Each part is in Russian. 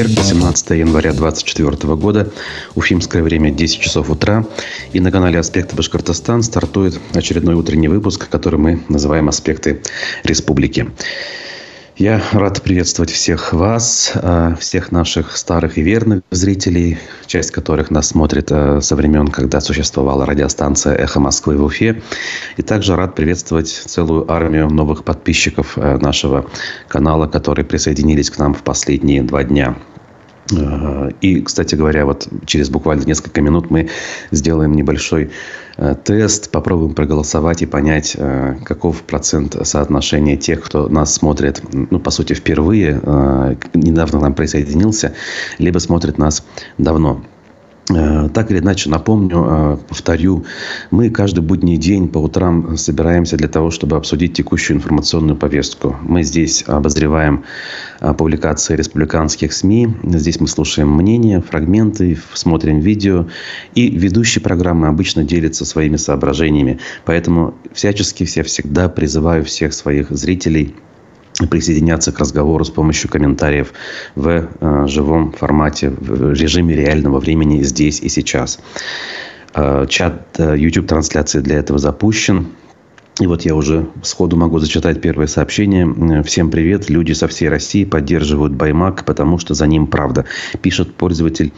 четверг, 18 января 2024 года, уфимское время 10 часов утра. И на канале «Аспекты Башкортостан» стартует очередной утренний выпуск, который мы называем «Аспекты республики». Я рад приветствовать всех вас, э, всех наших старых и верных зрителей, часть которых нас смотрит э, со времен, когда существовала радиостанция «Эхо Москвы» в Уфе. И также рад приветствовать целую армию новых подписчиков э, нашего канала, которые присоединились к нам в последние два дня. И, кстати говоря, вот через буквально несколько минут мы сделаем небольшой Э, тест, попробуем проголосовать и понять, э, каков процент соотношения тех, кто нас смотрит, ну, по сути, впервые, э, недавно к нам присоединился, либо смотрит нас давно. Так или иначе, напомню, повторю, мы каждый будний день по утрам собираемся для того, чтобы обсудить текущую информационную повестку. Мы здесь обозреваем публикации республиканских СМИ. Здесь мы слушаем мнения, фрагменты, смотрим видео. И ведущий программы обычно делится своими соображениями. Поэтому всячески все всегда призываю всех своих зрителей присоединяться к разговору с помощью комментариев в э, живом формате, в режиме реального времени здесь и сейчас. Э, чат э, YouTube-трансляции для этого запущен. И вот я уже сходу могу зачитать первое сообщение. Всем привет. Люди со всей России поддерживают Баймак, потому что за ним правда. Пишет пользователь,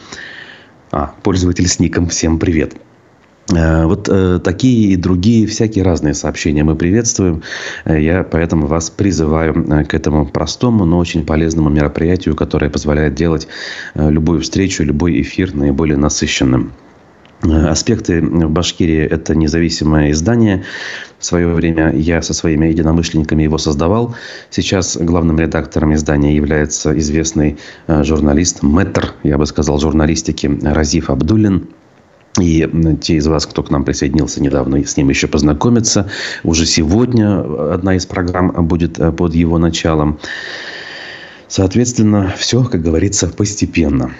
а, пользователь с ником «Всем привет». Э, вот э, такие и другие всякие разные сообщения мы приветствуем. Э, я поэтому вас призываю к этому простому, но очень полезному мероприятию, которое позволяет делать любую встречу, любой эфир наиболее насыщенным. Аспекты в Башкирии – это независимое издание. В свое время я со своими единомышленниками его создавал. Сейчас главным редактором издания является известный журналист, мэтр, я бы сказал, журналистики Разиф Абдуллин. И те из вас, кто к нам присоединился недавно, с ним еще познакомиться. Уже сегодня одна из программ будет э, под его началом. Соответственно, все, как говорится, постепенно.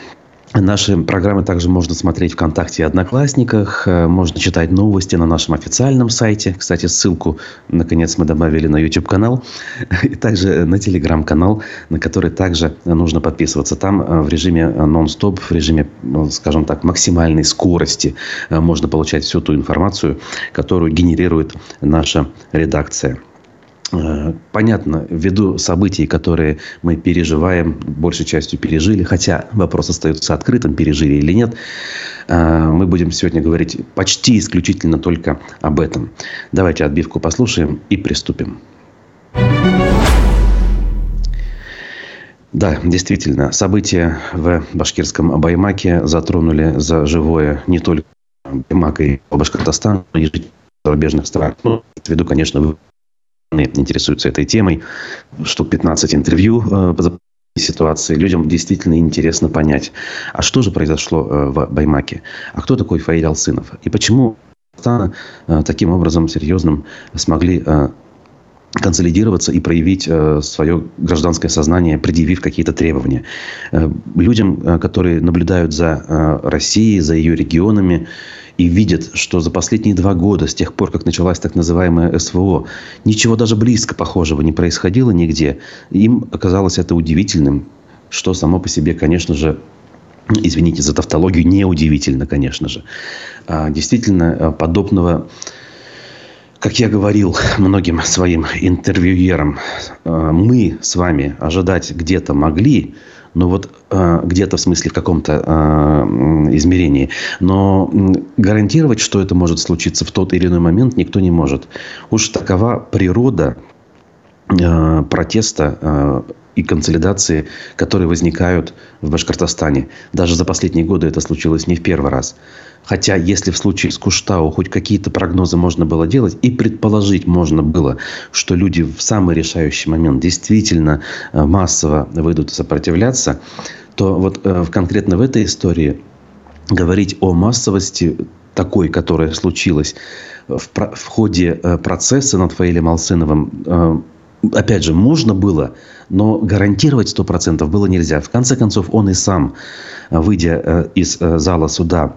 Наши программы также можно смотреть ВКонтакте и Одноклассниках. Э, можно читать новости на нашем официальном сайте. Кстати, ссылку, наконец, мы добавили на YouTube-канал. И также на Telegram-канал, на который также нужно подписываться. Там э, в режиме нон-стоп, в режиме, скажем так, максимальной скорости э, можно получать всю ту информацию, которую генерирует наша редакция. Э, понятно, ввиду событий, которые мы переживаем, большей частью пережили, хотя вопрос остается открытым, пережили или нет, э, мы будем сегодня говорить почти исключительно только об этом. Давайте отбивку послушаем и приступим. Да, действительно, события в башкирском Баймаке затронули за живое не только Баймак и Башкортостан, но и зарубежных стран. Ну, в виду, конечно, интересуются этой темой. Штук 15 интервью э, по ситуации. Людям действительно интересно понять, а что же произошло э, в Баймаке? А кто такой Фаиль Алсынов? И почему э, таким образом серьезным смогли консолидироваться и проявить свое гражданское сознание, предъявив какие-то требования. Людям, которые наблюдают за Россией, за ее регионами, и видят, что за последние два года, с тех пор, как началась так называемая СВО, ничего даже близко похожего не происходило нигде, им оказалось это удивительным, что само по себе, конечно же, извините за тавтологию, неудивительно, конечно же. А, действительно, а, подобного как я говорил многим своим интервьюерам, а, мы с вами ожидать где-то могли, но вот э, где-то в смысле в каком-то э, измерении. Но гарантировать, что это может случиться в тот или иной момент, никто не может. Уж такова природа э, протеста и консолидации, которые возникают в Башкортостане. Даже за последние годы это случилось не в первый раз. Хотя, если в случае с Куштау хоть какие-то прогнозы можно было делать, и предположить можно было, что люди в самый решающий момент действительно э, массово выйдут сопротивляться, то вот э, конкретно в этой истории говорить о массовости такой, которая случилась в, в ходе э, процесса над Фаилем Алсыновым, опять же, можно было, но гарантировать 100% было нельзя. В конце концов, он и сам, выйдя из зала суда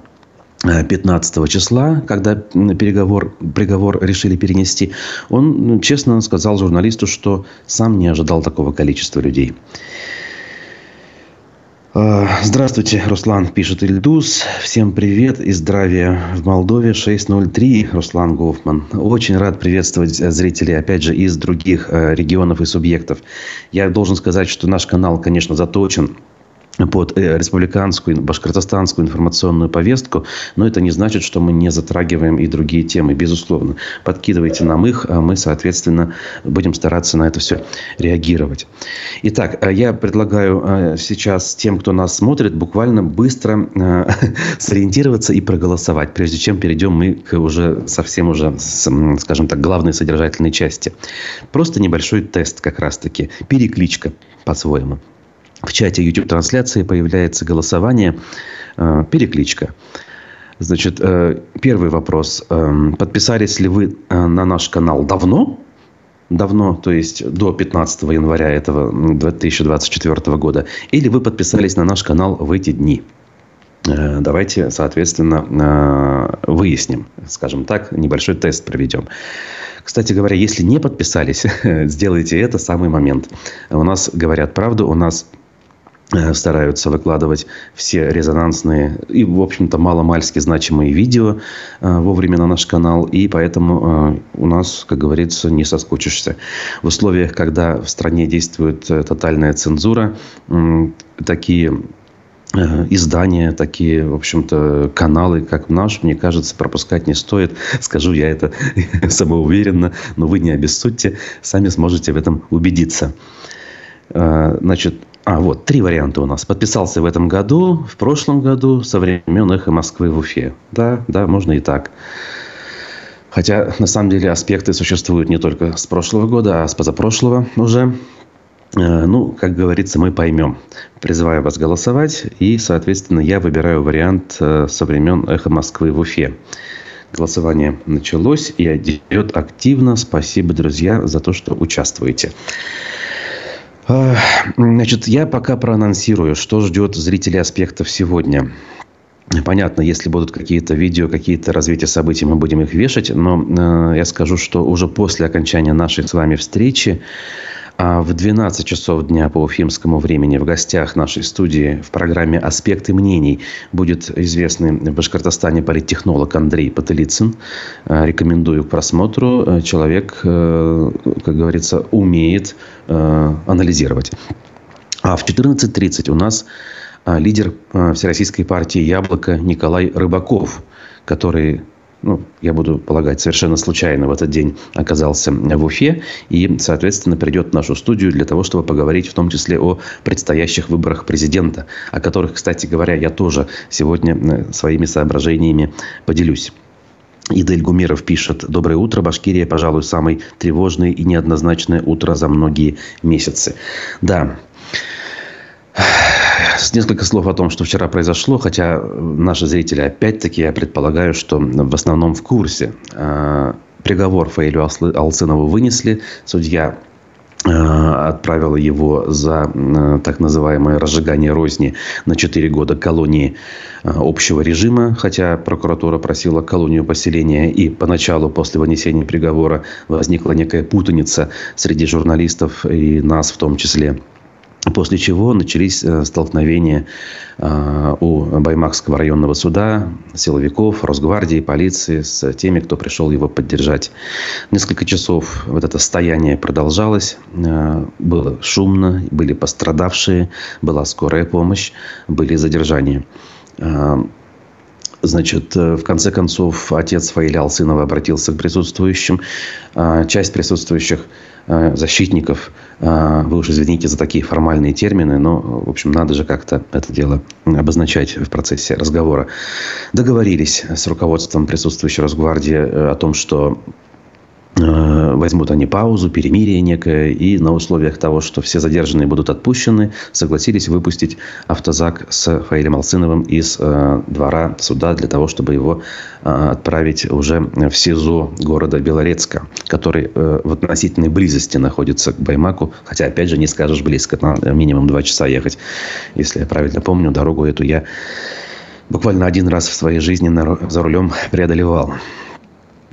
15 числа, когда переговор, приговор решили перенести, он честно сказал журналисту, что сам не ожидал такого количества людей. А, здравствуйте, Руслан, пишет Ильдус. Всем привет и здравия в Молдове 603, Руслан Гофман. Очень рад приветствовать зрителей, опять же, из других э, регионов и субъектов. Я должен сказать, что наш канал, конечно, заточен под э, республиканскую, башкортостанскую информационную повестку, но это не значит, что мы не затрагиваем и другие темы, безусловно. Подкидывайте нам их, а мы, соответственно, будем стараться на это все реагировать. Итак, э, я предлагаю э, сейчас тем, кто нас смотрит, буквально быстро сориентироваться и проголосовать, прежде чем перейдем мы к уже совсем уже, скажем так, главной содержательной части. Просто небольшой тест как раз-таки, перекличка по-своему в чате YouTube-трансляции появляется голосование, э, перекличка. Значит, э, первый вопрос. Э, подписались ли вы на наш канал давно? Давно, то есть до 15 января этого 2024 года. Или вы подписались на наш канал в эти дни? Давайте, соответственно, выясним. Скажем так, небольшой тест проведем. Кстати говоря, если не подписались, сделайте это самый момент. У нас говорят правду, у нас Э, стараются выкладывать все резонансные и, в общем-то, маломальски значимые видео э, вовремя на наш канал. И поэтому э, у нас, как говорится, не соскучишься. В условиях, когда в стране действует тотальная цензура, такие издания, такие, в общем-то, каналы, как наш, мне кажется, пропускать не стоит. Скажу я это самоуверенно, но вы не обессудьте, сами сможете в этом убедиться. Значит, а, вот, три варианта у нас. Подписался в этом году, в прошлом году, со времен «Эхо Москвы» в Уфе. Да, да, можно и так. Хотя, на самом деле, аспекты существуют не только с прошлого года, а с позапрошлого уже. Э, ну, как говорится, мы поймем. Призываю вас голосовать. И, соответственно, я выбираю вариант э, со времен «Эхо Москвы» в Уфе. Голосование началось и идет активно. Спасибо, друзья, за то, что участвуете. Значит, я пока проанонсирую, что ждет зрителей аспектов сегодня. Понятно, если будут какие-то видео, какие-то развития событий, мы будем их вешать. Но э, я скажу, что уже после окончания нашей с вами встречи а в 12 часов дня по уфимскому времени в гостях нашей студии в программе «Аспекты мнений» будет известный в Башкортостане политтехнолог Андрей Потылицын. Э, рекомендую к просмотру. Э, человек, э, как говорится, умеет анализировать. А в 14.30 у нас лидер Всероссийской партии «Яблоко» Николай Рыбаков, который ну, я буду полагать, совершенно случайно в этот день оказался в Уфе. И, соответственно, придет в нашу студию для того, чтобы поговорить в том числе о предстоящих выборах президента, о которых, кстати говоря, я тоже сегодня э, своими соображениями поделюсь. Идель Гумеров пишет. Доброе утро. Башкирия, пожалуй, самое тревожное и неоднозначное утро за многие месяцы. Да, Несколько слов о том, что вчера произошло, хотя наши зрители, опять-таки, я предполагаю, что в основном в курсе. А, приговор Фаилю Алцынову вынесли. Судья а, отправила его за а, так называемое разжигание розни на 4 года колонии общего режима, хотя прокуратура просила колонию поселения, и поначалу, после вынесения приговора, возникла некая путаница среди журналистов и нас в том числе. После чего начались э, столкновения э, у Баймакского районного суда, силовиков, Росгвардии, полиции с теми, кто пришел его поддержать. Несколько часов вот это стояние продолжалось. Э, было шумно, были пострадавшие, была скорая помощь, были задержания. Значит, в конце концов, отец Фаиля Алсынова обратился к присутствующим. Часть присутствующих Э, защитников. Э, вы уж извините за такие формальные термины, но, в общем, надо же как-то это дело обозначать в процессе разговора. Договорились с руководством присутствующей Росгвардии э, о том, что Э, возьмут они паузу, перемирие некое, и на условиях того, что все задержанные будут отпущены, согласились выпустить автозак с Фаилем Алсыновым из э, двора суда для того, чтобы его э, отправить уже в СИЗО города Белорецка, который э, в относительной близости находится к Баймаку, хотя, опять же, не скажешь близко, на минимум два часа ехать, если я правильно помню, дорогу эту я буквально один раз в своей жизни за рулем преодолевал.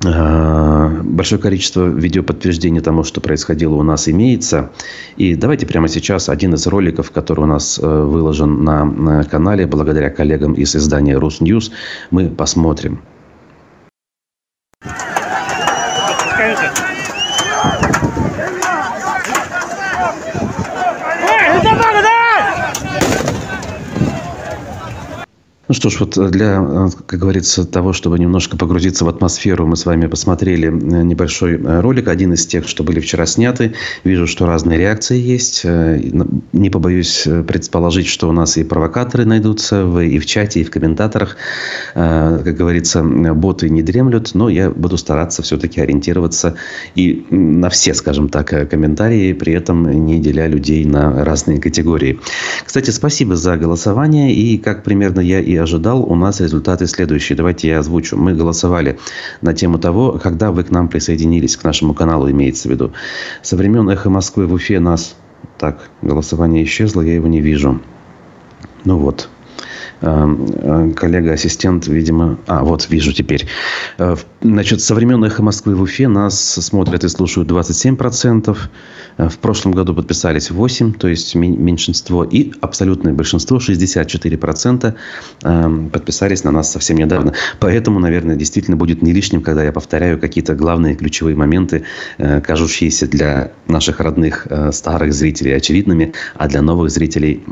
Большое количество видеоподтверждений тому, что происходило у нас, имеется. И давайте прямо сейчас один из роликов, который у нас выложен на канале, благодаря коллегам из издания «Русньюз», мы посмотрим. Ну что ж, вот для, э, как говорится, того, чтобы немножко погрузиться в атмосферу, мы с вами посмотрели э, небольшой э, ролик, один из тех, что были вчера сняты. Вижу, что разные реакции есть. Не побоюсь предположить, что у нас и провокаторы найдутся и в чате, и в комментаторах. Как говорится, боты не дремлют, но я буду стараться все-таки ориентироваться и на все, скажем так, комментарии, при этом не деля людей на разные категории. Кстати, спасибо за голосование. И как примерно я и ожидал, у нас результаты следующие. Давайте я озвучу. Мы голосовали на тему того, когда вы к нам присоединились, к нашему каналу имеется в виду. Со времен «Эхо Москвы» в Уфе нас... Так, голосование исчезло, я его не вижу. Ну вот, коллега-ассистент, видимо... А, вот, вижу теперь. Э, значит, со времен «Эхо Москвы» в Уфе нас смотрят и слушают 27%. Э, в прошлом году подписались 8%, то есть меньшинство. И абсолютное большинство, 64%, эм, подписались на нас совсем недавно. Поэтому, наверное, действительно будет не лишним, когда я повторяю какие-то главные ключевые моменты, кажущиеся для наших родных старых зрителей очевидными, а для новых зрителей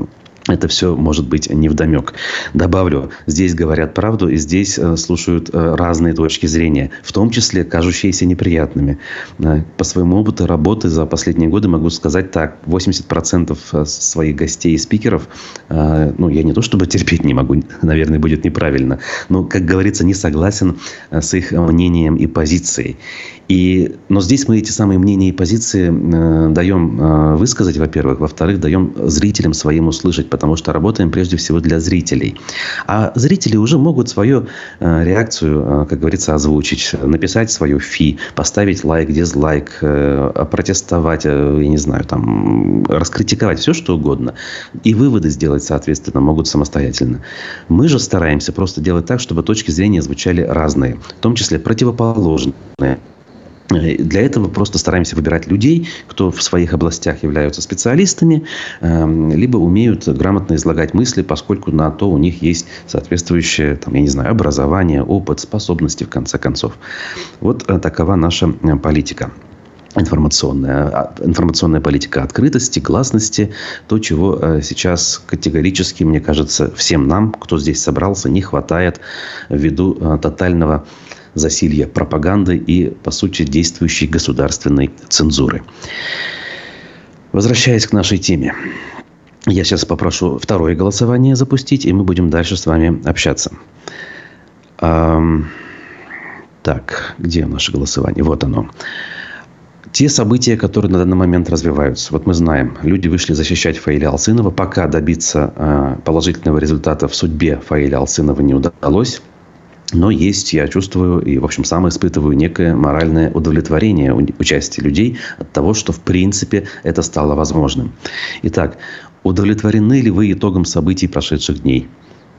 это все может быть невдомек. Добавлю, здесь говорят правду и здесь э, слушают э, разные точки зрения, в том числе кажущиеся неприятными. Э, по своему опыту работы за последние годы могу сказать так. 80% своих гостей и спикеров, ну, я не то чтобы терпеть не могу, наверное, будет неправильно, но, как говорится, не согласен с их мнением и позицией. И, но здесь мы эти самые мнения и позиции э, даем э, высказать, во-первых. Во-вторых, даем зрителям своим услышать, потому что работаем прежде всего для зрителей. А зрители уже могут свою э, реакцию, э, как говорится, озвучить, написать свою фи, поставить лайк, дизлайк, э, протестовать, э, я не знаю, там, раскритиковать, все что угодно. И выводы сделать, соответственно, могут самостоятельно. Мы же стараемся просто делать так, чтобы точки зрения звучали разные, в том числе противоположные. Для этого просто стараемся выбирать людей, кто в своих областях являются специалистами, эм, либо умеют грамотно излагать мысли, поскольку на то у них есть соответствующее, там, я не знаю, образование, опыт, способности, в конце концов. Вот э, такова наша э, политика информационная, а, информационная политика открытости, гласности, то, чего э, сейчас категорически, мне кажется, всем нам, кто здесь собрался, не хватает ввиду тотального засилья пропаганды и, по сути, действующей государственной цензуры. Возвращаясь к нашей теме. Я сейчас попрошу второе голосование запустить, и мы будем дальше с вами общаться. Так, где наше голосование? Вот оно. Те события, которые на данный момент развиваются. Вот мы знаем, люди вышли защищать Фаиля Алсынова. Пока добиться а, положительного результата в судьбе Фаиля Алсынова не удалось. Но есть, я чувствую, и, в общем, сам испытываю некое моральное удовлетворение участия людей от того, что, в принципе, это стало возможным. Итак, удовлетворены ли вы итогом событий прошедших дней?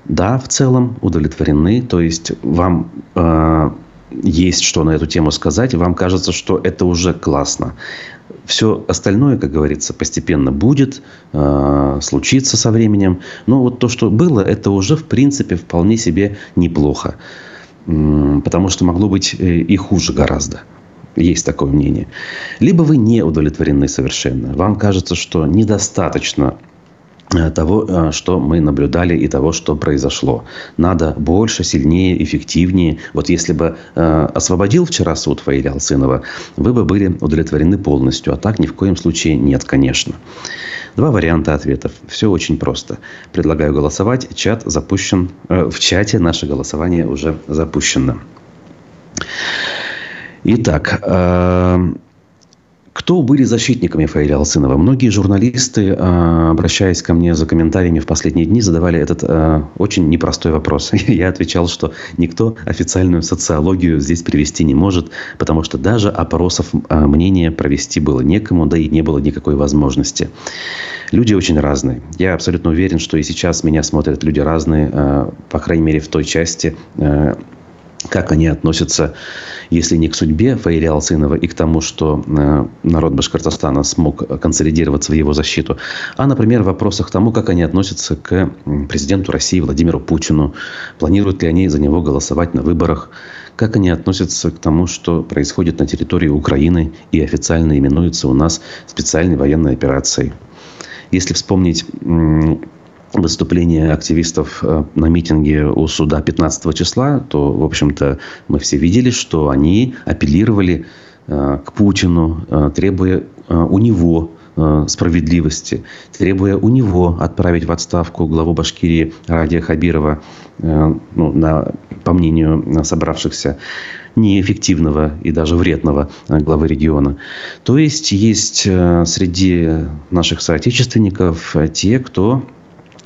Да, в целом удовлетворены. То есть, вам э, есть что на эту тему сказать. Вам кажется, что это уже классно. Все остальное, как говорится, постепенно будет, э, случится со временем. Но вот то, что было, это уже, в принципе, вполне себе неплохо. Потому что могло быть э, и хуже гораздо. Есть такое мнение. Либо вы не удовлетворены совершенно. Вам кажется, что недостаточно того, э, что мы наблюдали и того, что произошло. Надо больше, сильнее, эффективнее. Вот если бы э, освободил вчера суд Фаиля Алсынова, вы бы были удовлетворены полностью. А так ни в коем случае нет, конечно. Два варианта ответов. Все очень просто. Предлагаю голосовать. Чат запущен. Э, в чате наше голосование уже запущено. Итак, э, кто были защитниками Фаиля Алсынова? Многие журналисты, а, обращаясь ко мне за комментариями в последние дни, задавали этот а, очень непростой вопрос. Я отвечал, что никто официальную социологию здесь привести не может, потому что даже опросов а, мнения провести было некому, да и не было никакой возможности. Люди очень разные. Я абсолютно уверен, что и сейчас меня смотрят люди разные, по крайней мере, в той части как они относятся, если не к судьбе Фаиля Алцинова и к тому, что э, народ Башкортостана смог консолидироваться в его защиту, а, например, в вопросах тому, как они относятся к президенту России Владимиру Путину, планируют ли они за него голосовать на выборах, как они относятся к тому, что происходит на территории Украины и официально именуется у нас специальной военной операцией. Если вспомнить выступление активистов э, на митинге у суда 15 числа, то, в общем-то, мы все видели, что они апеллировали э, к Путину, э, требуя у него справедливости, требуя у него отправить в отставку главу Башкирии Радия Хабирова, ну, на, по мнению собравшихся, неэффективного и даже вредного главы региона. То есть, есть среди наших соотечественников те, кто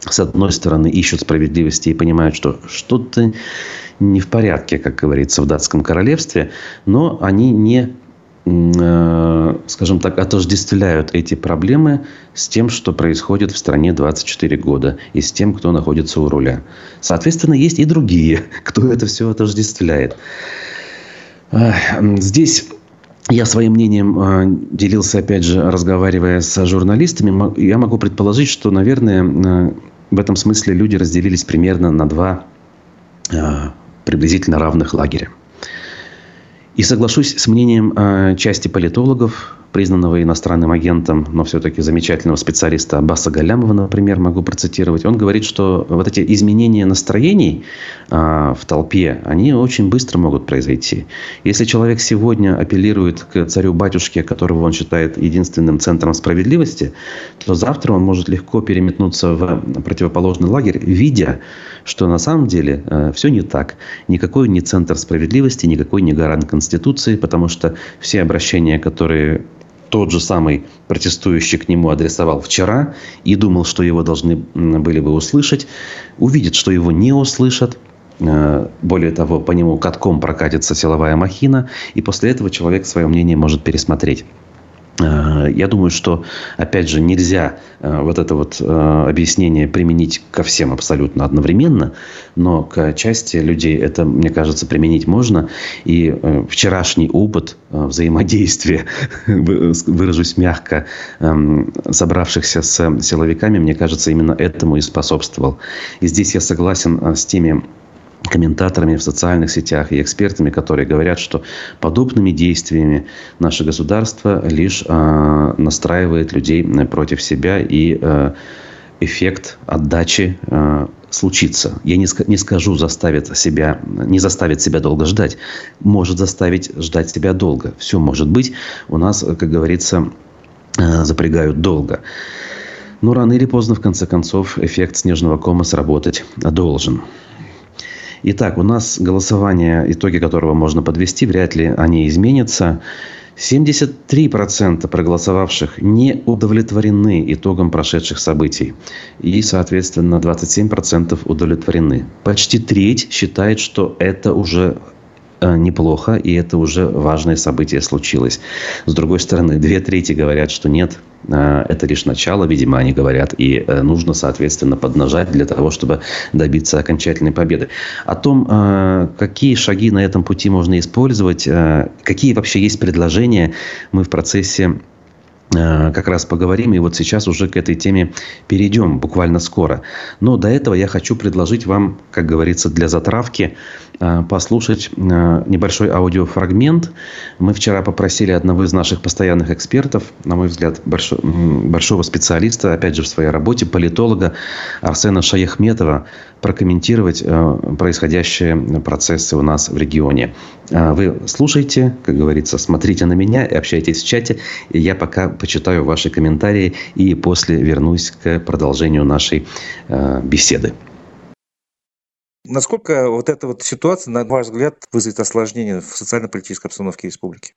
с одной стороны, ищут справедливости и понимают, что что-то не в порядке, как говорится, в датском королевстве, но они не э, скажем так, отождествляют эти проблемы с тем, что происходит в стране 24 года, и с тем, кто находится у руля. Соответственно, есть и другие, кто это все отождествляет. Здесь я своим мнением э, делился, опять же, разговаривая с журналистами. Я могу предположить, что, наверное, э, в этом смысле люди разделились примерно на два э, приблизительно равных лагеря. И соглашусь с мнением э, части политологов, признанного иностранным агентом, но все-таки замечательного специалиста Аббаса Галямова, например, могу процитировать. Он говорит, что вот эти изменения настроений а, в толпе, они очень быстро могут произойти. Если человек сегодня апеллирует к царю-батюшке, которого он считает единственным центром справедливости, то завтра он может легко переметнуться в противоположный лагерь, видя, что на самом деле э, все не так. Никакой не центр справедливости, никакой не гарант Конституции, потому что все обращения, которые тот же самый протестующий к нему адресовал вчера и думал, что его должны были бы услышать, увидит, что его не услышат, э, более того, по нему катком прокатится силовая махина, и после этого человек свое мнение может пересмотреть. Э, я думаю, что, опять же, нельзя э, вот это вот э, объяснение применить ко всем абсолютно одновременно, но к части людей это, мне кажется, применить можно. И вчерашний опыт взаимодействия, выражусь мягко, эм, собравшихся с силовиками, мне кажется, именно этому и способствовал. И здесь я согласен с теми комментаторами в социальных сетях и экспертами, которые говорят, что подобными действиями наше государство лишь э, настраивает людей против себя и э, эффект отдачи э, случится. Я не, не скажу заставит себя, не заставит себя долго ждать. Может заставить ждать себя долго. Все может быть. У нас, как говорится, э, запрягают долго. Но рано или поздно, в конце концов, эффект снежного кома сработать должен. Итак, у нас голосование, итоги которого можно подвести, вряд ли они изменятся. 73% проголосовавших не удовлетворены итогом прошедших событий. И, соответственно, 27% удовлетворены. Почти треть считает, что это уже Э, неплохо, и это уже важное событие случилось. С другой стороны, две трети говорят, что нет, это лишь начало, видимо, они говорят, и э, нужно, соответственно, поднажать для того, чтобы добиться окончательной победы. О том, какие шаги на этом пути можно использовать, какие вообще есть предложения, мы в процессе как раз поговорим. И вот сейчас уже к этой теме перейдем буквально скоро. Но до этого я хочу предложить вам, как говорится, для затравки Э, послушать э, небольшой аудиофрагмент. Мы вчера попросили одного из наших постоянных экспертов, на мой взгляд, большого специалиста, опять же, в своей работе, политолога Арсена Шаяхметова, прокомментировать э, происходящие процессы у нас в регионе. Вы слушайте, как говорится, смотрите на меня и общайтесь в чате. Я пока почитаю ваши комментарии и после вернусь к продолжению нашей беседы. Насколько вот эта вот ситуация, на ваш взгляд, вызовет осложнение в социально-политической обстановке республики?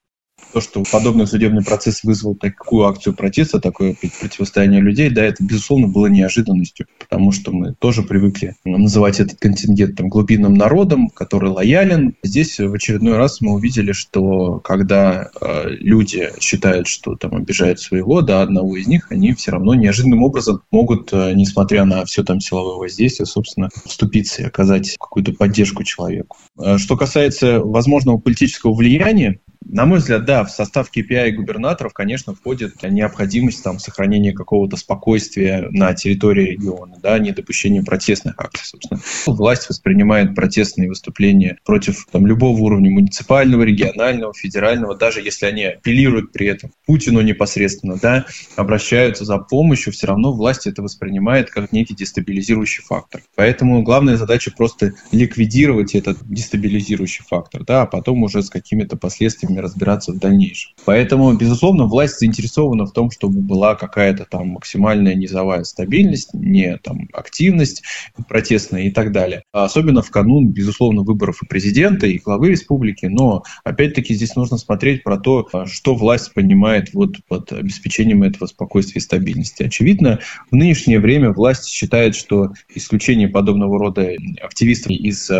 То, что подобный судебный процесс вызвал такую акцию протеста, такое противостояние людей, да, это, безусловно, было неожиданностью, потому что мы тоже привыкли называть этот контингент там, глубинным народом, который лоялен. Здесь в очередной раз мы увидели, что когда э, люди считают, что там обижают своего, да, одного из них, они все равно неожиданным образом могут, э, несмотря на все там силовое воздействие, собственно, вступиться и оказать какую-то поддержку человеку. Э, что касается возможного политического влияния, на мой взгляд, да, в состав KPI губернаторов, конечно, входит необходимость там, сохранения какого-то спокойствия на территории региона, да, недопущение протестных акций, собственно. Власть воспринимает протестные выступления против там, любого уровня муниципального, регионального, федерального, даже если они апеллируют при этом Путину непосредственно, да, обращаются за помощью, все равно власть это воспринимает как некий дестабилизирующий фактор. Поэтому главная задача просто ликвидировать этот дестабилизирующий фактор, да, а потом уже с какими-то последствиями ними разбираться в дальнейшем. Поэтому, безусловно, власть заинтересована в том, чтобы была какая-то там максимальная низовая стабильность, не там активность протестная и так далее. А особенно в канун, безусловно, выборов и президента, и главы республики. Но, опять-таки, здесь нужно смотреть про то, что власть понимает вот под обеспечением этого спокойствия и стабильности. Очевидно, в нынешнее время власть считает, что исключение подобного рода активистов из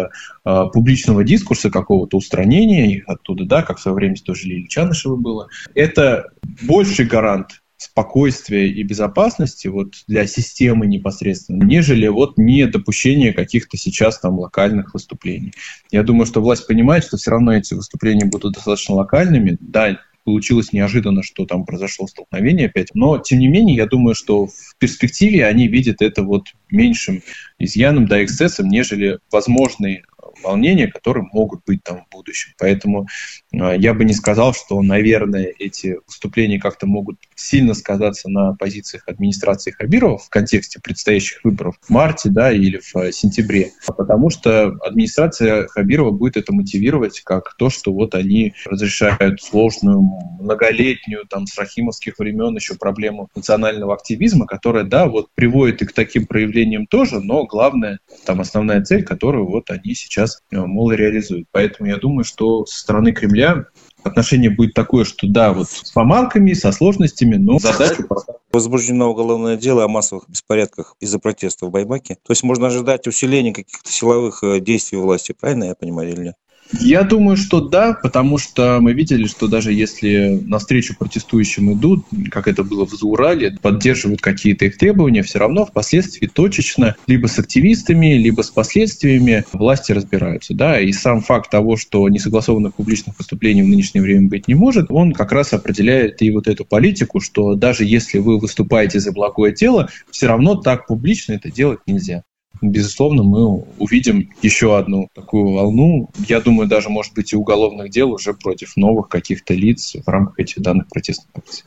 а, публичного дискурса какого-то, устранения их оттуда, да, как в свое время тоже Лили Чанышева было, это больший гарант спокойствия и безопасности вот для системы непосредственно, нежели вот не допущение каких-то сейчас там локальных выступлений. Я думаю, что власть понимает, что все равно эти выступления будут достаточно локальными. Да, получилось неожиданно, что там произошло столкновение опять. Но, тем не менее, я думаю, что в перспективе они видят это вот меньшим изъяном, да, эксцессом, нежели возможный волнения, которые могут быть там в будущем. Поэтому э, я бы не сказал, что, наверное, эти выступления как-то могут сильно сказаться на позициях администрации Хабирова в контексте предстоящих выборов в марте да, или в э, сентябре, потому что администрация Хабирова будет это мотивировать как то, что вот они разрешают сложную, многолетнюю, там, с рахимовских времен еще проблему национального активизма, которая, да, вот приводит и к таким проявлениям тоже, но главное, там основная цель, которую вот они сейчас сейчас, э, мол, реализует. Поэтому я думаю, что со стороны Кремля отношение будет такое, что да, вот с помарками, со сложностями, но задачу Возбуждено уголовное дело о массовых беспорядках из-за протестов в Баймаке. То есть можно ожидать усиления каких-то силовых э, действий власти, правильно я понимаю или нет? Я думаю, что да, потому что мы видели, что даже если навстречу протестующим идут, как это было в Заурале, поддерживают какие-то их требования, все равно впоследствии точечно либо с активистами, либо с последствиями власти разбираются. Да? И сам факт того, что несогласованных публичных выступлений в нынешнее время быть не может, он как раз определяет и вот эту политику, что даже если вы выступаете за благое тело, все равно так публично это делать нельзя безусловно, мы увидим еще одну такую волну. Я думаю, даже, может быть, и уголовных дел уже против новых каких-то лиц в рамках этих данных протестных акций.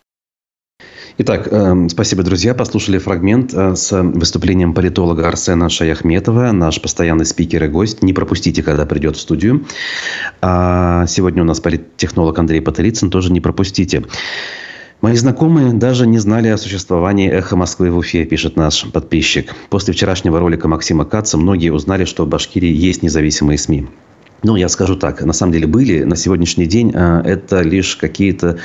Итак, э, спасибо, друзья. Послушали фрагмент э, с выступлением политолога Арсена Шаяхметова, наш постоянный спикер и гость. Не пропустите, когда придет в студию. А сегодня у нас политтехнолог Андрей Патерицын, тоже не пропустите. Мои знакомые даже не знали о существовании «Эхо Москвы» в Уфе, пишет наш подписчик. После вчерашнего ролика Максима Каца многие узнали, что в Башкирии есть независимые СМИ. Ну, я скажу так, на самом деле были. На сегодняшний день а, это лишь какие-то Э,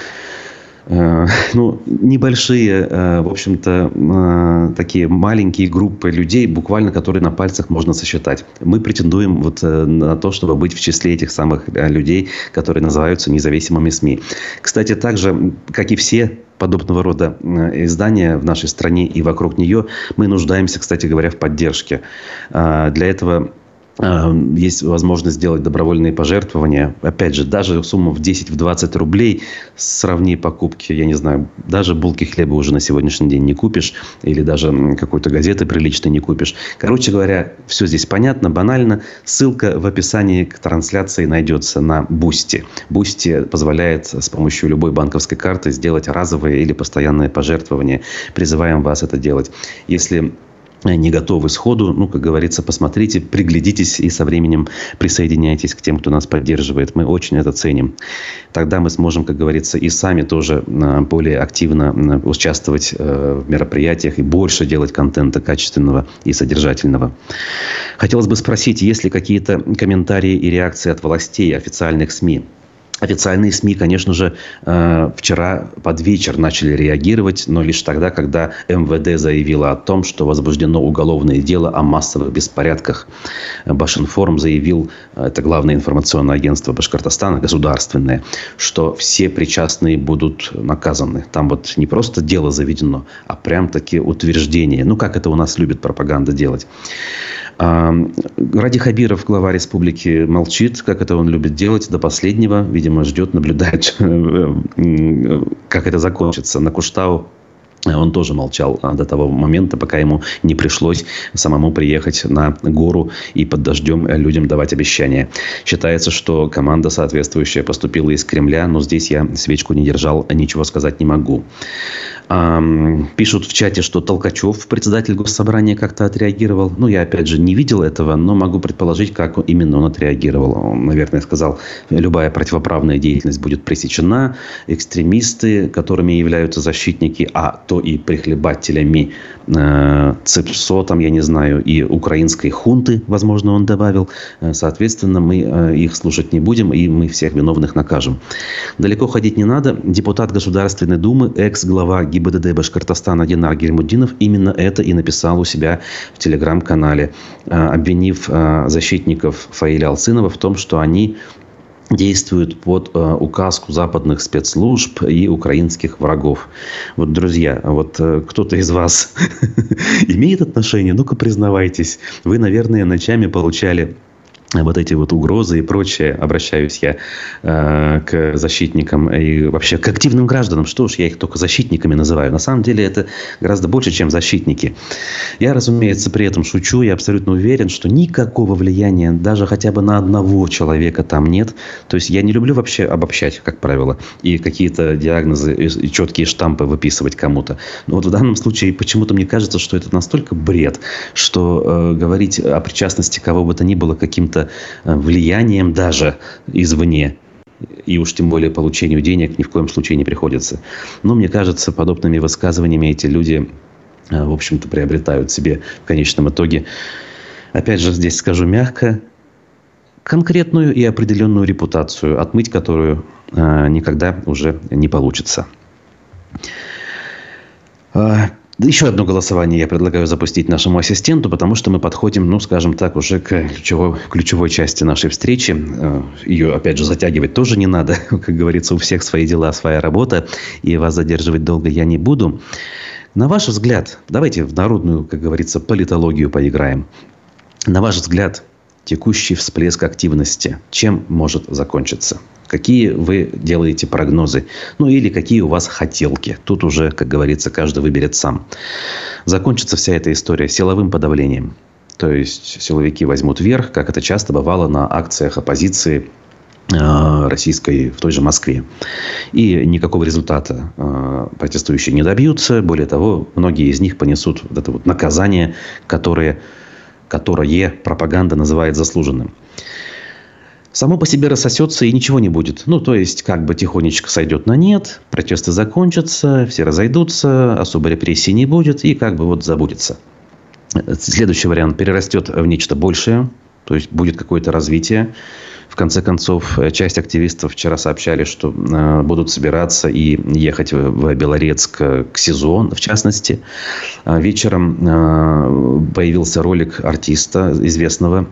ну, небольшие, э, в общем-то, э, такие маленькие группы людей, буквально которые на пальцах можно сосчитать. Мы претендуем вот на то, чтобы быть в числе этих самых людей, которые называются независимыми СМИ. Кстати, также, как и все подобного рода издания в нашей стране и вокруг нее, мы нуждаемся, кстати говоря, в поддержке. Для этого есть возможность сделать добровольные пожертвования. Опять же, даже сумма в 10-20 рублей сравни покупки, я не знаю, даже булки хлеба уже на сегодняшний день не купишь. Или даже какой-то газеты приличной не купишь. Короче говоря, все здесь понятно, банально. Ссылка в описании к трансляции найдется на Бусти. Бусти позволяет с помощью любой банковской карты сделать разовые или постоянные пожертвования. Призываем вас это делать. Если не готовы сходу, ну, как говорится, посмотрите, приглядитесь и со временем присоединяйтесь к тем, кто нас поддерживает. Мы очень это ценим. Тогда мы сможем, как говорится, и сами тоже а, более активно а, участвовать э, в мероприятиях и больше делать контента качественного и содержательного. Хотелось бы спросить, есть ли какие-то комментарии и реакции от властей, официальных СМИ Официальные СМИ, конечно же, э, вчера под вечер начали реагировать, но лишь тогда, когда МВД заявило о том, что возбуждено уголовное дело о массовых беспорядках. Башинформ заявил, это главное информационное агентство Башкортостана, государственное, что все причастные будут наказаны. Там вот не просто дело заведено, а прям таки утверждение. Ну, как это у нас любит пропаганда делать. Ради Хабиров, глава республики, молчит, как это он любит делать до последнего. Видимо, ждет, наблюдает, как это закончится. На Куштау он тоже молчал а, до того момента, пока ему не пришлось самому приехать на гору и под дождем людям давать обещания. Считается, что команда соответствующая поступила из Кремля, но здесь я свечку не держал, ничего сказать не могу. Пишут в чате, что Толкачев, председатель госсобрания, как-то отреагировал. Ну, я, опять же, не видел этого, но могу предположить, как именно он отреагировал. Он, наверное, сказал, любая противоправная деятельность будет пресечена. Экстремисты, которыми являются защитники, а то и прихлебателями э, ЦИПСО, там, я не знаю, и украинской хунты, возможно, он добавил. Э, соответственно, мы э, их слушать не будем, и мы всех виновных накажем. Далеко ходить не надо. Депутат Государственной Думы, экс-глава ГИБДД Башкортостана Динар Гельмудинов именно это и написал у себя в телеграм-канале, а, обвинив а, защитников Фаиля Алцинова в том, что они действуют под э, указку западных спецслужб и украинских врагов. Вот, друзья, вот э, кто-то из вас имеет отношение? Ну-ка, признавайтесь. Вы, наверное, ночами получали вот эти вот угрозы и прочее, обращаюсь я э, к защитникам и вообще к активным гражданам. Что уж я их только защитниками называю. На самом деле это гораздо больше, чем защитники. Я, разумеется, при этом шучу. Я абсолютно уверен, что никакого влияния даже хотя бы на одного человека там нет. То есть я не люблю вообще обобщать, как правило, и какие-то диагнозы и четкие штампы выписывать кому-то. Но вот в данном случае почему-то мне кажется, что это настолько бред, что э, говорить о причастности кого бы то ни было каким-то Э, влиянием даже извне. И уж тем более получению денег ни в коем случае не приходится. Но мне кажется, подобными высказываниями эти люди, э, в общем-то, приобретают себе в конечном итоге, опять же, здесь скажу мягко, конкретную и определенную репутацию, отмыть которую э, никогда уже не получится. Еще одно голосование я предлагаю запустить нашему ассистенту, потому что мы подходим, ну, скажем так, уже к ключевой, ключевой части нашей встречи. Э, Ее, опять же, затягивать тоже не надо. Как говорится, у всех свои дела, своя работа, и вас задерживать долго я не буду. На ваш взгляд, давайте в народную, как говорится, политологию поиграем. На ваш взгляд, текущий всплеск активности чем может закончиться? Какие вы делаете прогнозы? Ну или какие у вас хотелки? Тут уже, как говорится, каждый выберет сам. Закончится вся эта история силовым подавлением. То есть силовики возьмут верх, как это часто бывало на акциях оппозиции э, российской в той же Москве. И никакого результата э, протестующие не добьются. Более того, многие из них понесут вот это вот наказание, которое, которое пропаганда называет заслуженным само по себе рассосется и ничего не будет. Ну, то есть, как бы тихонечко сойдет на нет, протесты закончатся, все разойдутся, особой репрессии не будет и как бы вот забудется. Следующий вариант перерастет в нечто большее, то есть будет какое-то развитие. В конце концов, э, часть активистов вчера сообщали, что э, будут собираться и ехать в Белорецк э, к СИЗО, в частности. А вечером появился ролик артиста, известного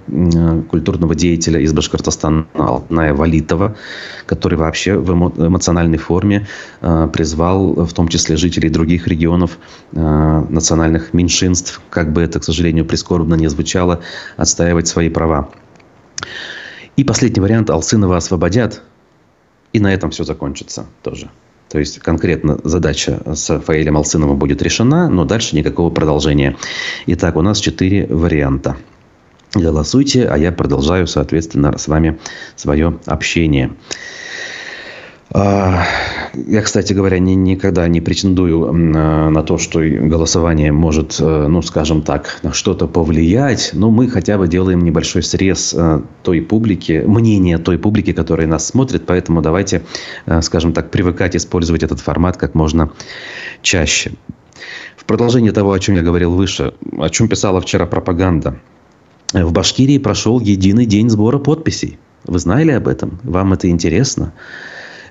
культурного деятеля из Башкортостана Алтная Валитова, который вообще в эмоциональной форме призвал в том числе жителей других регионов национальных меньшинств, как бы это, к сожалению, прискорбно не звучало, отстаивать свои права. И последний вариант – Алсынова освободят, и на этом все закончится тоже. То есть конкретно задача с Фаилем Алсыновым будет решена, но дальше никакого продолжения. Итак, у нас четыре варианта. Голосуйте, а я продолжаю, соответственно, с вами свое общение. А, я, кстати говоря, ни, никогда не претендую на то, что голосование может, э, ну, скажем так, на что-то повлиять. Но мы хотя бы делаем небольшой срез э, той публики, мнения той публики, которая нас смотрит. Поэтому давайте, э, скажем так, привыкать использовать этот формат как можно чаще. В продолжение того, о чем я говорил выше, о чем писала вчера пропаганда. В Башкирии прошел единый день сбора подписей. Вы знали об этом? Вам это интересно?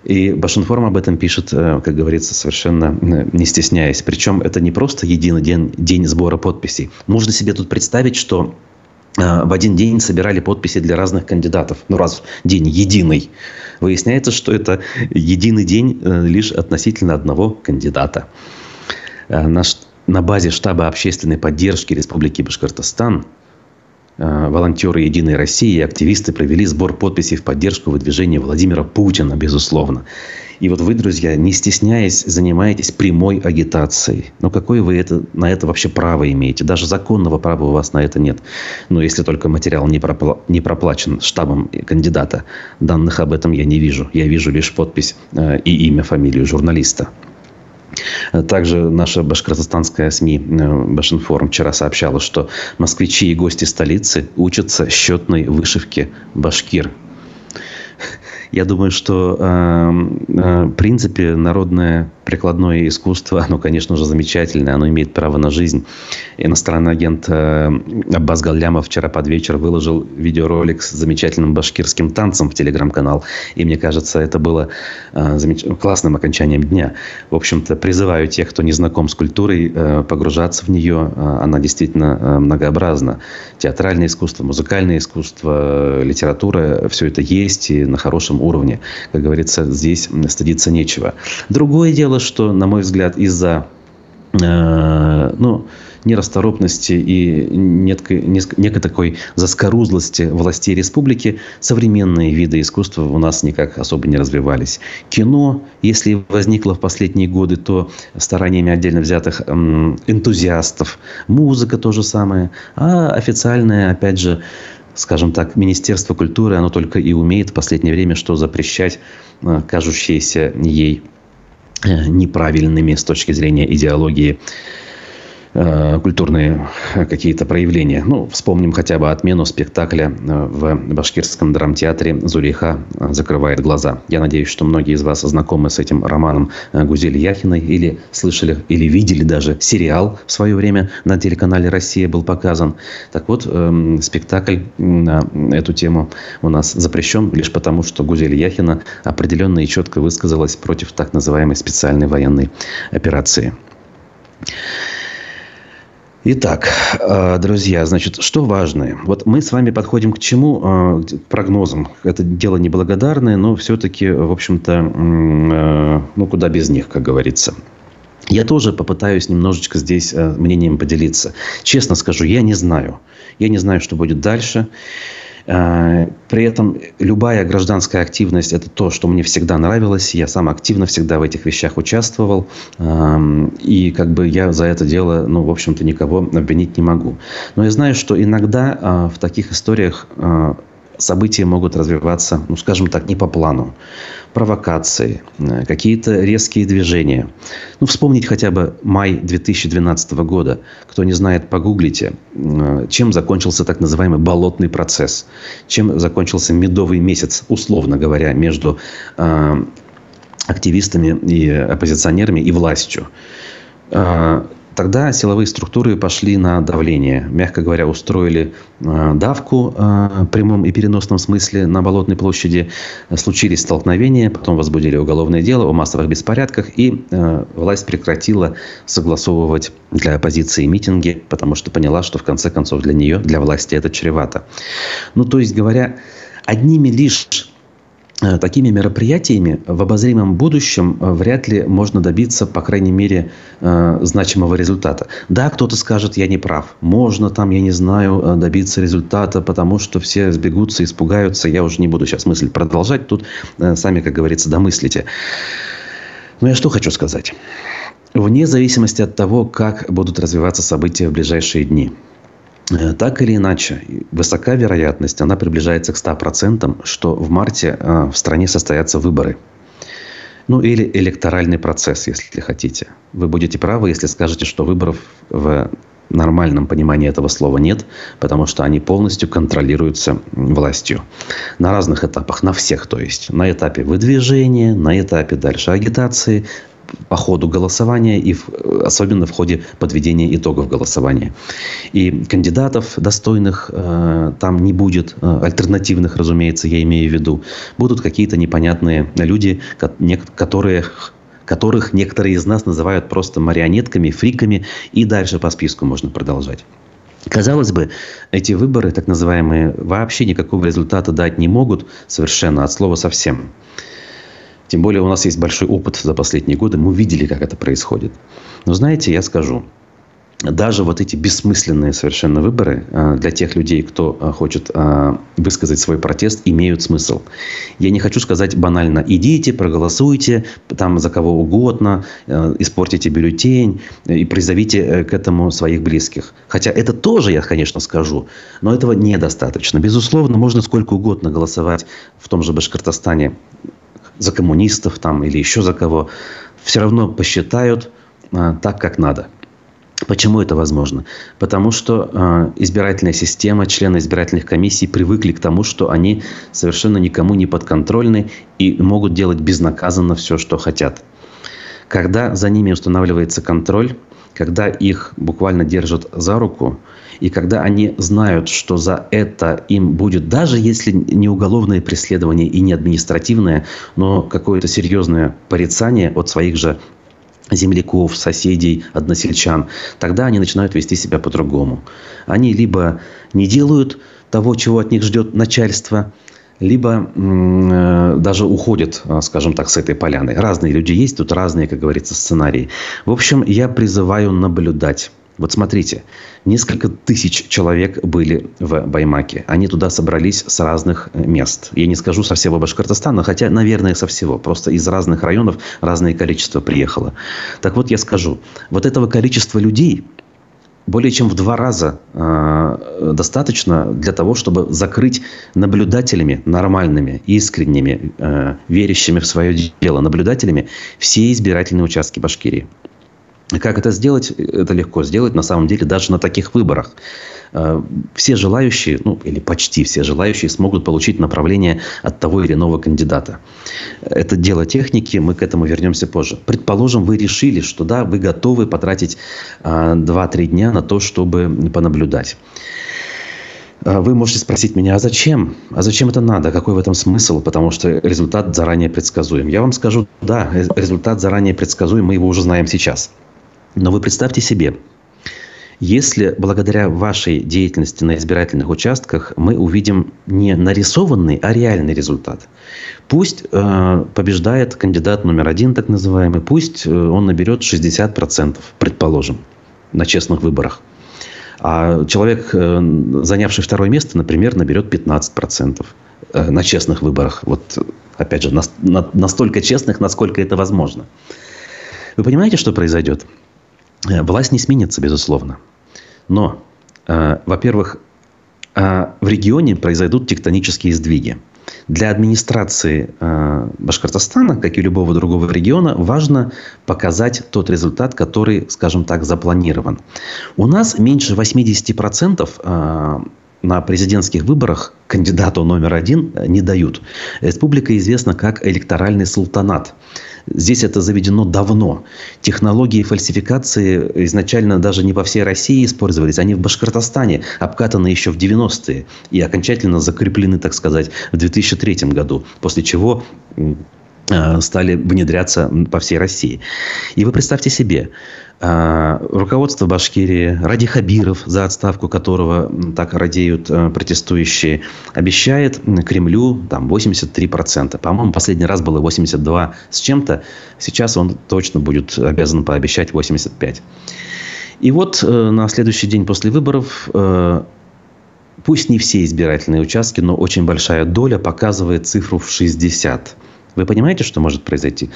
И Башинформ об этом пишет, э, как говорится, совершенно э, не стесняясь. Причем это не просто единый день, день сбора подписей. Можно себе тут представить, что э, в один день собирали подписи для разных кандидатов. Ну, раз в день единый. Выясняется, что это единый день лишь относительно одного кандидата. Наш, на базе штаба общественной поддержки Республики Башкортостан волонтеры «Единой России» и активисты провели сбор подписей в поддержку выдвижения Владимира Путина, безусловно. И вот вы, друзья, не стесняясь, занимаетесь прямой агитацией. Но какое вы это, на это вообще право имеете? Даже законного права у вас на это нет. Но если только материал не, пропла- не проплачен штабом кандидата. Данных об этом я не вижу. Я вижу лишь подпись э, и имя, фамилию журналиста. Также наша башкортостанская СМИ э, Башинформ вчера сообщала, что москвичи и гости столицы учатся счетной вышивке башкир. Я думаю, что э, э, в принципе народное прикладное искусство, оно, конечно же, замечательное, оно имеет право на жизнь. Иностранный агент э, Аббас Галлямов вчера под вечер выложил видеоролик с замечательным башкирским танцем в телеграм-канал. И мне кажется, это было э, замеч... классным окончанием дня. В общем-то, призываю тех, кто не знаком с культурой, э, погружаться в нее. Она действительно многообразна. Театральное искусство, музыкальное искусство, литература, все это есть и на хорошем уровне. Как говорится, здесь стыдиться нечего. Другое дело, дело, что, на мой взгляд, из-за э, ну, нерасторопности и некой, такой заскорузлости властей республики современные виды искусства у нас никак особо не развивались. Кино, если возникло в последние годы, то стараниями отдельно взятых энтузиастов. Музыка то же самое. А официальное, опять же, скажем так, Министерство культуры, оно только и умеет в последнее время, что запрещать э, кажущиеся ей неправильными с точки зрения идеологии. Э, культурные какие-то проявления. Ну, вспомним хотя бы отмену спектакля э, в башкирском драмтеатре «Зулейха закрывает глаза». Я надеюсь, что многие из вас знакомы с этим романом э, Гузели Яхиной или слышали, или видели даже сериал в свое время на телеканале «Россия» был показан. Так вот, эм, спектакль на эту тему у нас запрещен лишь потому, что Гузель Яхина определенно и четко высказалась против так называемой специальной военной операции. Итак, э, друзья, значит, что важное? Вот мы с вами подходим к чему? Э, к прогнозам. Это дело неблагодарное, но все-таки, в общем-то, э, ну, куда без них, как говорится. Я тоже попытаюсь немножечко здесь мнением поделиться. Честно скажу, я не знаю. Я не знаю, что будет дальше. Э, при этом любая гражданская активность – это то, что мне всегда нравилось. Я сам активно всегда в этих вещах участвовал. Эм, и как бы я за это дело, ну, в общем-то, никого обвинить не могу. Но я знаю, что иногда э, в таких историях э, события могут развиваться, ну, скажем так, не по плану. Провокации, э, какие-то резкие движения. Ну, вспомнить хотя бы май 2012 года. Кто не знает, погуглите, э, чем закончился так называемый болотный процесс. Чем закончился медовый месяц, условно говоря, между э, активистами и оппозиционерами и властью. Тогда силовые структуры пошли на давление. Мягко говоря, устроили э, давку э, в прямом и переносном смысле на Болотной площади. Случились столкновения, потом возбудили уголовное дело о массовых беспорядках. И э, власть прекратила согласовывать для оппозиции митинги, потому что поняла, что в конце концов для нее, для власти это чревато. Ну, то есть говоря, одними лишь такими мероприятиями в обозримом будущем э, вряд ли можно добиться, по крайней мере, э, значимого результата. Да, кто-то скажет, я не прав. Можно там, я не знаю, добиться результата, потому что все сбегутся, испугаются. Я уже не буду сейчас мысль продолжать. Тут сами, как говорится, домыслите. Но я что хочу сказать. Вне зависимости от того, как будут развиваться события в ближайшие дни – Э, так или иначе, высока вероятность, она приближается к 100%, что в марте э, в стране состоятся выборы. Ну или электоральный процесс, если хотите. Вы будете правы, если скажете, что выборов в нормальном понимании этого слова нет, потому что они полностью контролируются властью. На разных этапах, на всех то есть. На этапе выдвижения, на этапе дальше агитации, по ходу голосования и в, особенно в ходе подведения итогов голосования. И кандидатов достойных э, там не будет, э, альтернативных, разумеется, я имею в виду. Будут какие-то непонятные люди, которые которых некоторые из нас называют просто марионетками, фриками, и дальше по списку можно продолжать. Казалось бы, эти выборы, так называемые, вообще никакого результата дать не могут совершенно, от слова совсем. Тем более у нас есть большой опыт за последние годы, мы видели, как это происходит. Но знаете, я скажу, даже вот эти бессмысленные совершенно выборы э, для тех людей, кто э, хочет э, высказать свой протест, имеют смысл. Я не хочу сказать банально, идите, проголосуйте там за кого угодно, испортите бюллетень и призовите к этому своих близких. Хотя это тоже я, конечно, скажу, но этого недостаточно. Безусловно, можно сколько угодно голосовать в том же Башкортостане за коммунистов там или еще за кого. Все равно посчитают так, как надо. Почему это возможно? Потому что э, избирательная система, члены избирательных комиссий привыкли к тому, что они совершенно никому не подконтрольны и могут делать безнаказанно все, что хотят. Когда за ними устанавливается контроль, когда их буквально держат за руку, и когда они знают, что за это им будет, даже если не уголовное преследование и не административное, но какое-то серьезное порицание от своих же земляков, соседей, односельчан, тогда они начинают вести себя по-другому. Они либо не делают того, чего от них ждет начальство, либо э, даже уходят, э, скажем так, с этой поляны. Разные люди есть, тут разные, как говорится, сценарии. В общем, я призываю наблюдать. Вот смотрите, несколько тысяч человек были в Баймаке. Они туда собрались с разных мест. Я не скажу со всего Башкортостана, хотя, наверное, со всего. Просто из разных районов разное количество приехало. Так вот, я скажу, вот этого количества людей более чем в два раза э, достаточно для того, чтобы закрыть наблюдателями нормальными, искренними, э, верящими в свое дело наблюдателями все избирательные участки Башкирии. Как это сделать? Это легко сделать на самом деле даже на таких выборах. Э, все желающие, ну или почти все желающие смогут получить направление от того или иного кандидата. Это дело техники, мы к этому вернемся позже. Предположим, вы решили, что да, вы готовы потратить 2-3 э, дня на то, чтобы понаблюдать. Э, вы можете спросить меня, а зачем? А зачем это надо? Какой в этом смысл? Потому что результат заранее предсказуем. Я вам скажу, да, результат заранее предсказуем, мы его уже знаем сейчас. Но вы представьте себе, если благодаря вашей деятельности на избирательных участках мы увидим не нарисованный, а реальный результат. Пусть э, побеждает кандидат номер один, так называемый, пусть э, он наберет 60%, предположим, на честных выборах. А человек, э, занявший второе место, например, наберет 15% э, на честных выборах. Вот, опять же, на, на, настолько честных, насколько это возможно. Вы понимаете, что произойдет? Э, власть не сменится, безусловно. Но, э, во-первых, э, в регионе произойдут тектонические сдвиги. Для администрации Башкортостана, как и любого другого региона, важно показать тот результат, который, скажем так, запланирован. У нас меньше 80% э, на президентских выборах кандидату номер один не дают. Республика известна как электоральный султанат. Здесь это заведено давно. Технологии фальсификации изначально даже не во всей России использовались. Они в Башкортостане обкатаны еще в 90-е и окончательно закреплены, так сказать, в 2003 году. После чего стали внедряться по всей России. И вы представьте себе, а, руководство Башкирии, Ради Хабиров, за отставку которого так радеют э, протестующие, обещает Кремлю там, 83%. По-моему, последний раз было 82 с чем-то. Сейчас он точно будет обязан пообещать 85%. И вот э, на следующий день после выборов э, пусть не все избирательные участки, но очень большая доля показывает цифру в 60. Вы понимаете, что может произойти?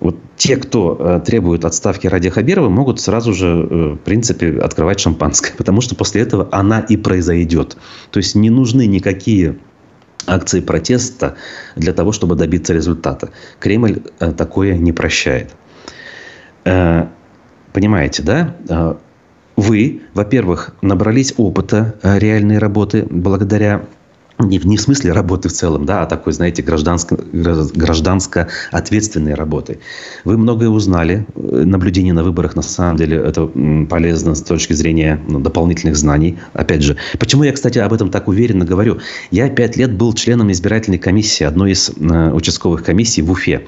Вот те, кто э, требует отставки Ради Хабирова, могут сразу же, э, в принципе, открывать шампанское, потому что после этого она и произойдет. То есть не нужны никакие акции протеста для того, чтобы добиться результата. Кремль э, такое не прощает. Понимаете, да? Вы, во-первых, набрались опыта реальной работы благодаря не, не в смысле работы в целом, да, а такой, знаете, гражданско, гражданско ответственной работы. Вы многое узнали. Наблюдение на выборах, на самом деле, это полезно с точки зрения ну, дополнительных знаний. Опять же, почему я, кстати, об этом так уверенно говорю? Я пять лет был членом избирательной комиссии, одной из э, участковых комиссий в Уфе.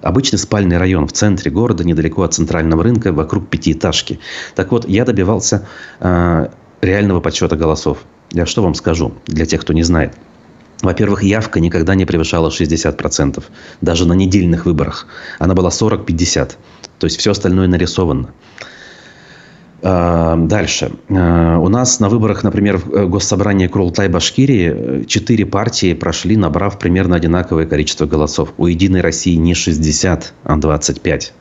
Обычный спальный район в центре города, недалеко от центрального рынка, вокруг пятиэтажки. Так вот, я добивался э, реального подсчета голосов. Я что вам скажу, для тех, кто не знает. Во-первых, явка никогда не превышала 60%. Даже на недельных выборах. Она была 40-50. То есть, все остальное нарисовано. А, дальше. А, у нас на выборах, например, в э, Госсобрании Курултай-Башкирии четыре партии прошли, набрав примерно одинаковое количество голосов. У «Единой России» не 60, а 25.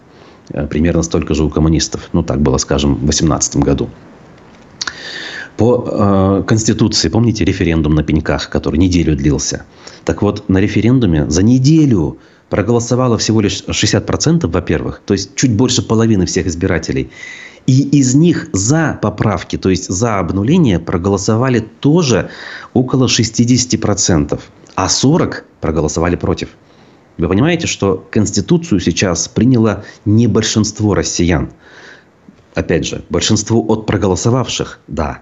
Э, примерно столько же у коммунистов. Ну, так было, скажем, в 2018 году. По э, Конституции, помните референдум на пеньках, который неделю длился? Так вот, на референдуме за неделю проголосовало всего лишь 60%, во-первых, то есть чуть больше половины всех избирателей. И из них за поправки, то есть за обнуление, проголосовали тоже около 60%, а 40% проголосовали против. Вы понимаете, что Конституцию сейчас приняло не большинство россиян. Опять же, большинство от проголосовавших, да,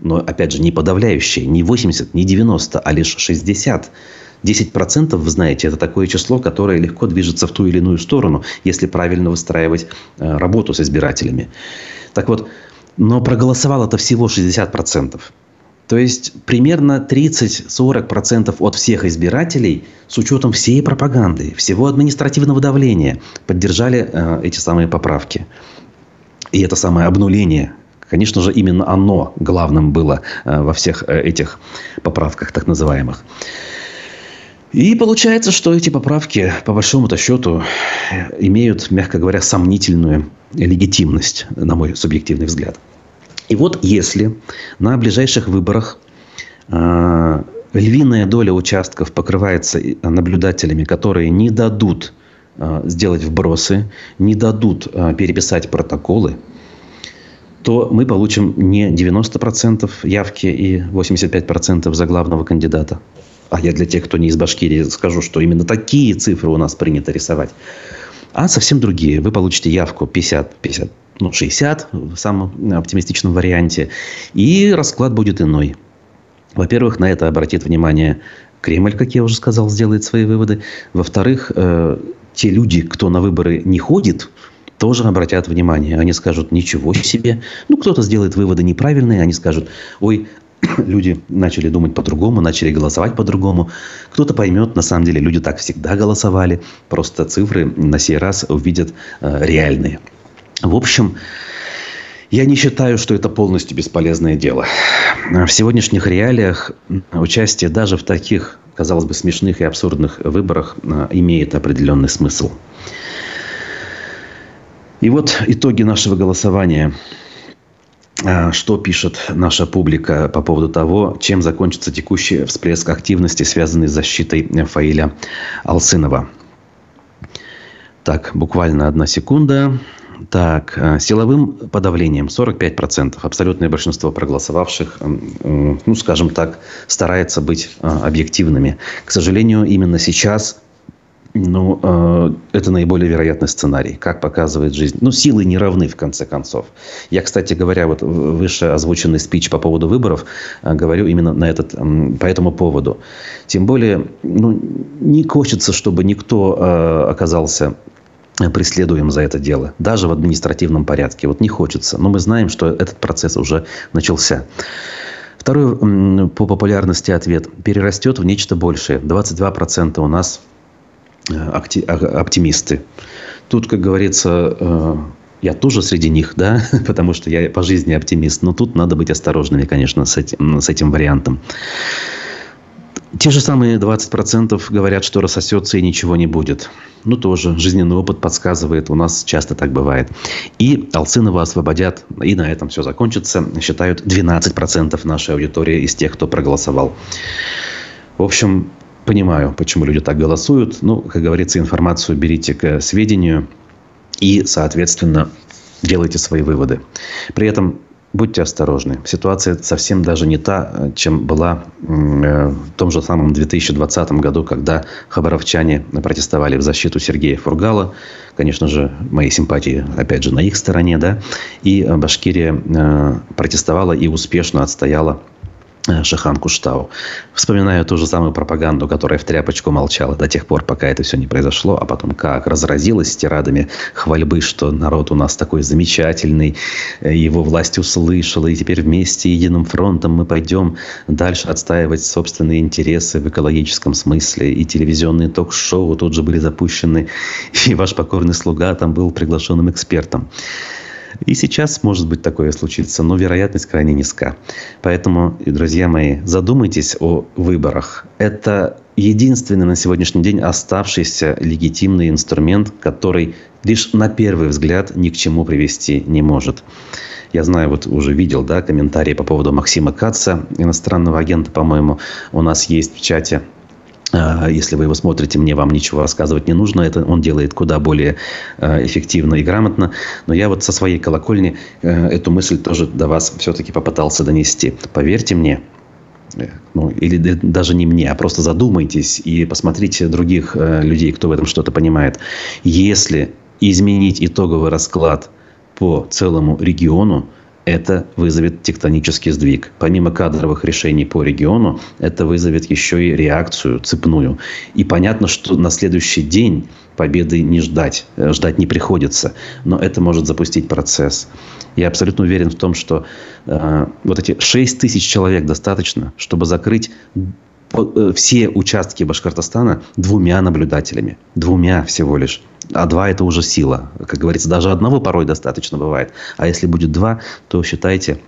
но, опять же, не подавляющее, не 80, не 90, а лишь 60. 10%, вы знаете, это такое число, которое легко движется в ту или иную сторону, если правильно выстраивать э, работу с избирателями. Так вот, но проголосовало это всего 60%. То есть примерно 30-40% от всех избирателей с учетом всей пропаганды, всего административного давления поддержали э, эти самые поправки. И это самое обнуление Конечно же, именно оно главным было э, во всех э, этих поправках так называемых. И получается, что эти поправки, по большому-то счету, имеют, мягко говоря, сомнительную легитимность, на мой субъективный взгляд. И вот если на ближайших выборах э, львиная доля участков покрывается наблюдателями, которые не дадут э, сделать вбросы, не дадут переписать протоколы, то мы получим не 90% явки и 85% за главного кандидата. А я для тех, кто не из Башкирии, скажу, что именно такие цифры у нас принято рисовать. А совсем другие. Вы получите явку 50, 50, ну, 60 в самом оптимистичном варианте. И расклад будет иной. Во-первых, на это обратит внимание Кремль, как я уже сказал, сделает свои выводы. Во-вторых, э, те люди, кто на выборы не ходит, тоже обратят внимание. Они скажут, ничего себе. Ну, кто-то сделает выводы неправильные. Они скажут, ой, люди начали думать по-другому, начали голосовать по-другому. Кто-то поймет, на самом деле люди так всегда голосовали. Просто цифры на сей раз увидят э, реальные. В общем, я не считаю, что это полностью бесполезное дело. В сегодняшних реалиях участие даже в таких, казалось бы, смешных и абсурдных выборах э, имеет определенный смысл. И вот итоги нашего голосования. А, что пишет наша публика по поводу того, чем закончится текущий всплеск активности, связанный с защитой Фаиля Алсынова. Так, буквально одна секунда. Так, а, силовым подавлением 45%. Абсолютное большинство проголосовавших, ну, скажем так, старается быть а, объективными. К сожалению, именно сейчас ну, э, это наиболее вероятный сценарий, как показывает жизнь. Ну, силы не равны, в конце концов. Я, кстати говоря, вот выше озвученный спич по поводу выборов э, говорю именно на этот, э, по этому поводу. Тем более, ну, не хочется, чтобы никто э, оказался преследуем за это дело, даже в административном порядке. Вот не хочется. Но мы знаем, что этот процесс уже начался. Второй по популярности ответ перерастет в нечто большее. 22% у нас оптимисты. Тут, как говорится, э, я тоже среди них, да, потому что я по жизни оптимист. Но тут надо быть осторожными, конечно, с этим, с этим вариантом. Те же самые 20% говорят, что рассосется и ничего не будет. Ну, тоже жизненный опыт подсказывает. У нас часто так бывает. И Алцинова освободят. И на этом все закончится. Считают 12% нашей аудитории из тех, кто проголосовал. В общем, понимаю, почему люди так голосуют. Ну, как говорится, информацию берите к сведению и, соответственно, делайте свои выводы. При этом будьте осторожны. Ситуация совсем даже не та, чем была в том же самом 2020 году, когда хабаровчане протестовали в защиту Сергея Фургала. Конечно же, мои симпатии, опять же, на их стороне, да. И Башкирия протестовала и успешно отстояла Э, Шахан Куштау. Вспоминаю ту же самую пропаганду, которая в тряпочку молчала до тех пор, пока это все не произошло, а потом как разразилась тирадами хвальбы, что народ у нас такой замечательный, э, его власть услышала, и теперь вместе единым фронтом мы пойдем дальше отстаивать собственные интересы в экологическом смысле. И телевизионные ток-шоу тут же были запущены, и ваш покорный слуга там был приглашенным экспертом. И сейчас может быть такое случиться, но вероятность крайне низка. Поэтому, друзья мои, задумайтесь о выборах. Это единственный на сегодняшний день оставшийся легитимный инструмент, который лишь на первый взгляд ни к чему привести не может. Я знаю, вот уже видел да, комментарии по поводу Максима Каца, иностранного агента, по-моему, у нас есть в чате если вы его смотрите, мне вам ничего рассказывать не нужно. Это он делает куда более а, эффективно и грамотно. Но я вот со своей колокольни э, эту мысль тоже до вас все-таки попытался донести. Поверьте мне, э, ну, или даже не мне, а просто задумайтесь и посмотрите других э, людей, кто в этом что-то понимает. Если изменить итоговый расклад по целому региону, это вызовет тектонический сдвиг. Помимо кадровых решений по региону, это вызовет еще и реакцию цепную. И понятно, что на следующий день победы не ждать, э, ждать не приходится, но это может запустить процесс. Я абсолютно уверен в том, что э, вот эти 6 тысяч человек достаточно, чтобы закрыть Э, все участки Башкортостана двумя наблюдателями. Двумя всего лишь. А два – это уже сила. Как говорится, даже одного порой достаточно бывает. А если будет два, то считайте,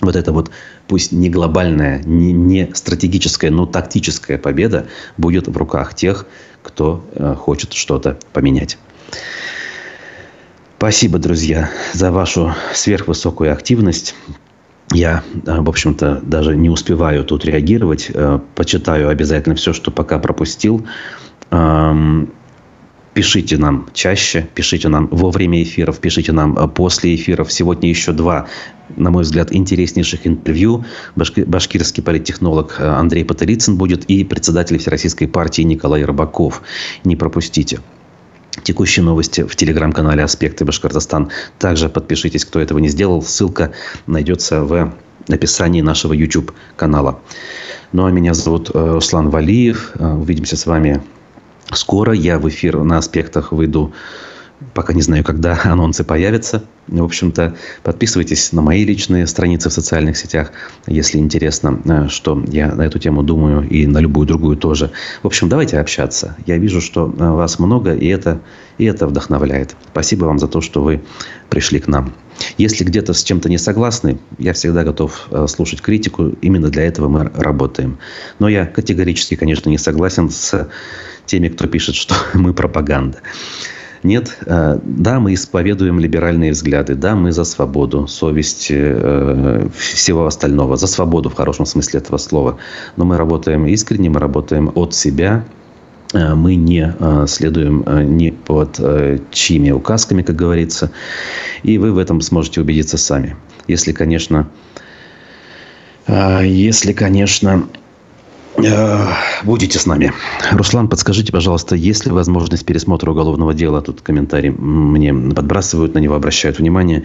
вот эта вот, пусть не глобальная, не, не стратегическая, но тактическая победа будет в руках тех, кто э, хочет что-то поменять. Спасибо, друзья, за вашу сверхвысокую активность. Я, э, в общем-то, даже не успеваю тут реагировать. Э, почитаю обязательно все, что пока пропустил. Пишите нам чаще, пишите нам во время эфиров, пишите нам э, после эфиров. Сегодня еще два, на мой взгляд, интереснейших интервью. Башкирский политтехнолог Андрей Патерицын будет и председатель Всероссийской партии Николай Рыбаков. Не пропустите. Текущие новости в телеграм-канале «Аспекты Башкортостан». Также подпишитесь, кто этого не сделал. Ссылка найдется в описании нашего YouTube-канала. Ну, а меня зовут э, Руслан Валиев. Э, увидимся с вами скоро. Я в эфир на «Аспектах» выйду Пока не знаю, когда анонсы появятся. В общем-то, подписывайтесь на мои личные страницы в социальных сетях, если интересно, э, что я на эту тему думаю, и на любую другую тоже. В общем, давайте общаться. Я вижу, что э, вас много, и это, и это вдохновляет. Спасибо вам за то, что вы пришли к нам. Если где-то с чем-то не согласны, я всегда готов э, слушать критику. Именно для этого мы работаем. Но я категорически, конечно, не согласен с теми, кто пишет, что мы пропаганда. Нет, э, да, мы исповедуем либеральные взгляды, да, мы за свободу, совесть э, всего остального, за свободу в хорошем смысле этого слова. Но мы работаем искренне, мы работаем от себя, э, мы не следуем ни под чьими указками, как говорится. И вы в этом сможете убедиться сами. Если, конечно, если, конечно, Э, будете с нами. Руслан, подскажите, пожалуйста, есть ли возможность пересмотра уголовного дела? Тут комментарий мне подбрасывают, на него обращают внимание.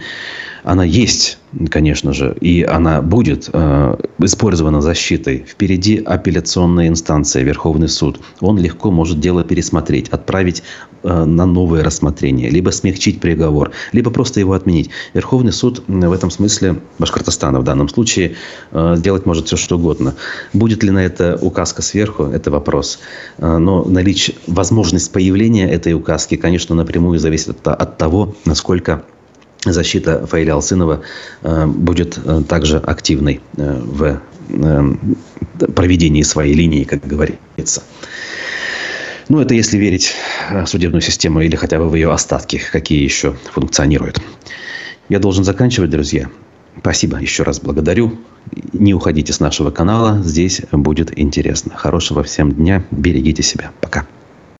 Она есть конечно же, и она будет э, использована защитой. Впереди апелляционная инстанция, Верховный суд. Он легко может дело пересмотреть, отправить э, на новое рассмотрение, либо смягчить приговор, либо просто его отменить. Верховный суд в этом смысле, Башкортостана в данном случае, э, сделать может все, что угодно. Будет ли на это указка сверху, это вопрос. Э, но наличие, возможность появления этой указки, конечно, напрямую зависит от, от того, насколько защита Фаиля Алсынова э, будет э, также активной э, в проведении своей линии, как говорится. Ну, это если верить судебную систему или хотя бы в ее остатки, какие еще функционируют. Я должен заканчивать, друзья. Спасибо, еще раз благодарю. Не уходите с нашего канала, здесь будет интересно. Хорошего всем дня, берегите себя. Пока.